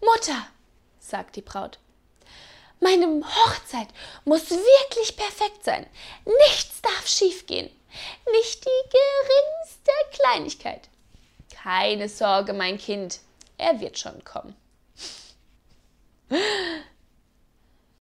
Mutter, sagt die Braut, meine Hochzeit muss wirklich perfekt sein. Nichts darf schiefgehen. Nicht die geringste Kleinigkeit. Keine Sorge, mein Kind, er wird schon kommen.